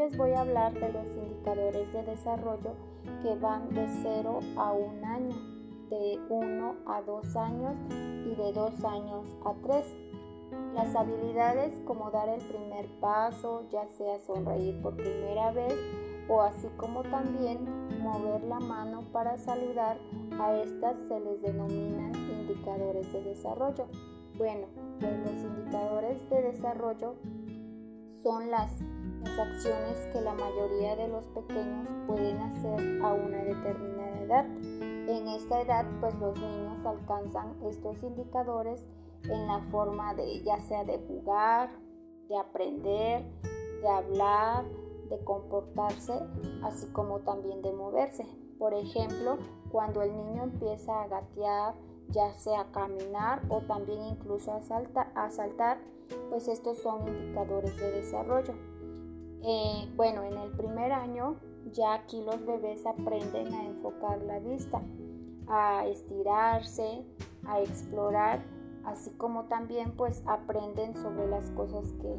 les voy a hablar de los indicadores de desarrollo que van de 0 a 1 año, de 1 a 2 años y de 2 años a 3. Las habilidades como dar el primer paso, ya sea sonreír por primera vez o así como también mover la mano para saludar, a estas se les denominan indicadores de desarrollo. Bueno, pues los indicadores de desarrollo son las, las acciones que la mayoría de los pequeños pueden hacer a una determinada edad. En esta edad, pues los niños alcanzan estos indicadores en la forma de ya sea de jugar, de aprender, de hablar, de comportarse, así como también de moverse. Por ejemplo, cuando el niño empieza a gatear, ya sea caminar o también incluso a, saltar, pues estos son indicadores de desarrollo. Eh, bueno, en el primer año ya aquí los bebés aprenden a enfocar la vista, a estirarse, a explorar, así como también pues aprenden sobre las cosas que,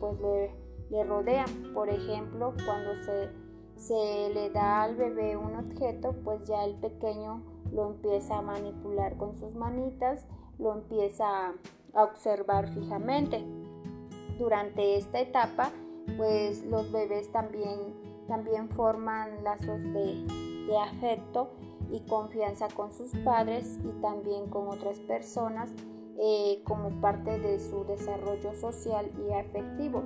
pues le, le, rodean. Por ejemplo, cuando se, se le da al bebé un objeto, pues ya el pequeño lo empieza a manipular con sus manitas, lo empieza a observar fijamente. Durante esta etapa, pues los bebés también, también forman lazos de, afecto y confianza con sus padres y también con otras personas eh, como parte de su desarrollo social y afectivo.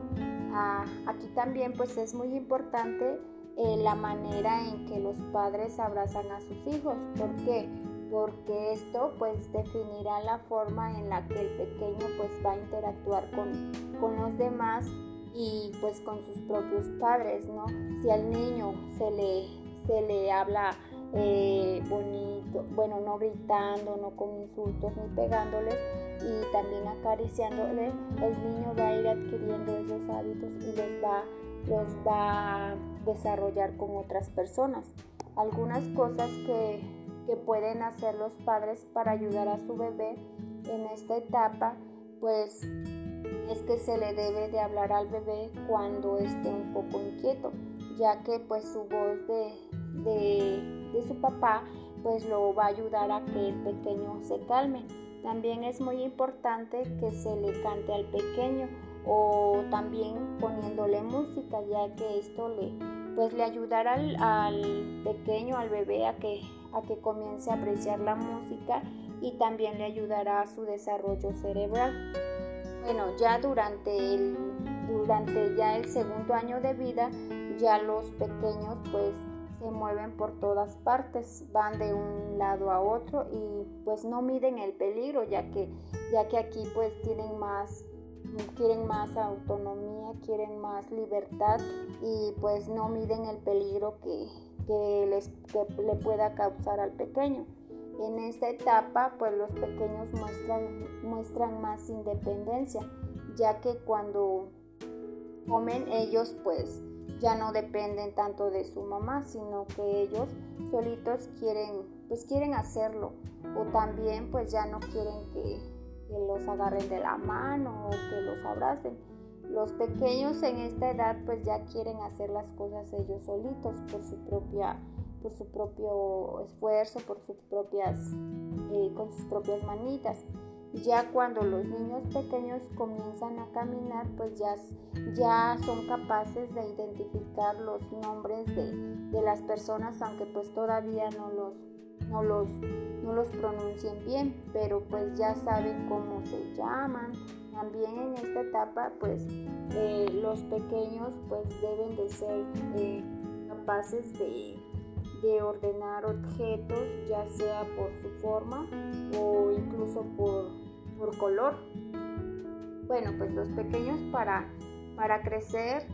Ah, aquí también pues es muy importante eh, la manera en que los padres abrazan a sus hijos. ¿Por qué? Porque esto pues definirá la forma en la que el pequeño pues va a interactuar con, con los demás y pues con sus propios padres, ¿no? Si al niño se le, se le habla eh, bonito, bueno, no gritando, no con insultos ni pegándoles y también acariciándole, el niño va a ir adquiriendo esos hábitos y los va, los va a desarrollar con otras personas. Algunas cosas que, que pueden hacer los padres para ayudar a su bebé en esta etapa, pues es que se le debe de hablar al bebé cuando esté un poco inquieto, ya que pues su voz de, de, su papá pues lo va a ayudar a que el pequeño se calme. También es muy importante que se le cante al pequeño o también poniéndole música, ya que esto le, pues le ayudará al, al, pequeño, al bebé, a que, a que comience a apreciar la música y también le ayudará a su desarrollo cerebral. Bueno, ya durante el, durante ya el segundo año de vida, ya los pequeños pues se mueven por todas partes, van de un lado a otro y pues no miden el peligro, ya que, ya que aquí pues tienen más quieren más autonomía, quieren más libertad y pues no miden el peligro que, que les, que le pueda causar al pequeño. En esta etapa, pues los pequeños muestran, más independencia, ya que cuando comen ellos, pues ya no dependen tanto de su mamá, sino que ellos solitos quieren, pues quieren hacerlo, o también pues ya no quieren que, que los agarren de la mano o que los abracen. Los pequeños en esta edad pues ya quieren hacer las cosas ellos solitos por su propia por su propio esfuerzo, por sus propias, eh, con sus propias manitas. Ya cuando los niños pequeños comienzan a caminar, pues ya, ya son capaces de identificar los nombres de, de las personas, aunque pues todavía no los, no los, no los pronuncien bien, pero pues ya saben cómo se llaman. También en esta etapa, pues eh, los pequeños pues deben de ser eh, capaces de de ordenar objetos, ya sea por su forma o incluso por, por color. Bueno, pues los pequeños para, para crecer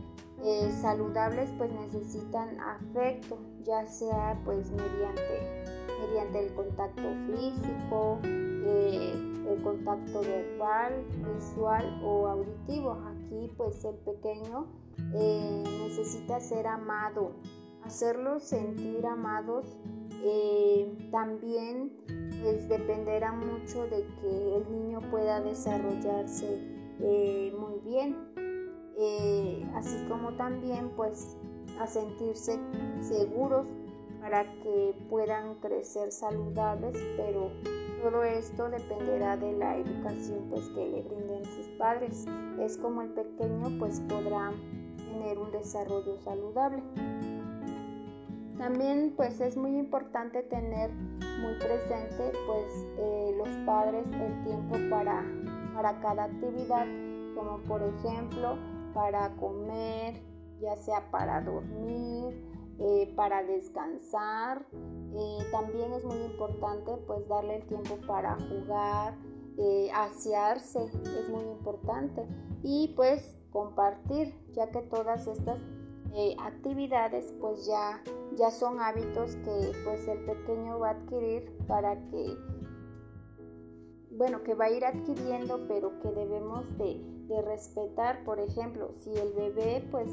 eh, saludables pues necesitan afecto, ya sea pues mediante, mediante el contacto físico, eh, el contacto verbal, visual o auditivo. Aquí pues el pequeño eh, necesita ser amado, hacerlos sentir amados eh, también pues dependerá mucho de que el niño pueda desarrollarse eh, muy bien. eh, así como también pues a sentirse seguros para que puedan crecer saludables, pero todo esto dependerá de la educación pues que le brinden sus padres. Es como el pequeño pues podrá tener un desarrollo saludable. También pues es muy importante tener muy presente pues eh, los padres el tiempo para, para cada actividad, como por ejemplo para comer, ya sea para dormir, eh, para descansar. Eh, también es muy importante pues darle el tiempo para jugar, asearse, es muy importante. Y pues compartir, ya que todas estas actividades pues ya ya son hábitos que pues el pequeño va a adquirir para que bueno que va a ir adquiriendo pero que debemos de, respetar. Por ejemplo si el bebé pues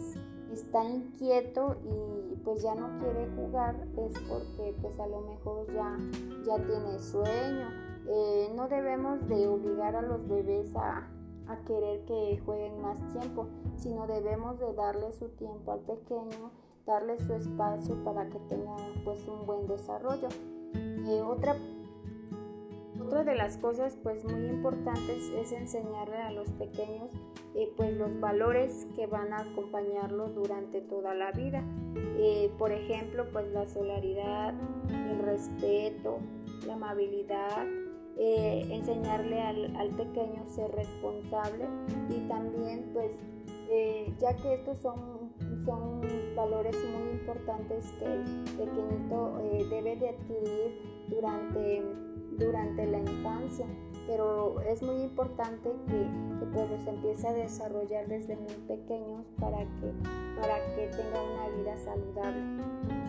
está inquieto y pues ya no quiere jugar es porque pues a lo mejor ya ya tiene sueño. Eh, no debemos de obligar a los bebés a, a querer que jueguen más tiempo sino debemos de darle su tiempo al pequeño darle su espacio para que tenga pues un buen desarrollo. Eh, otra, otra de las cosas pues muy importantes es enseñarle a los pequeños eh, pues los valores que van a acompañarlo durante toda la vida. Eh, por ejemplo pues la solidaridad, el respeto, la amabilidad, enseñarle al, al, pequeño ser responsable y también pues ya que estos son son valores muy importantes que el pequeñito eh, debe de adquirir durante, durante la infancia, pero es muy importante que, que pues los empiece a desarrollar desde muy pequeños para que, para que tenga una vida saludable.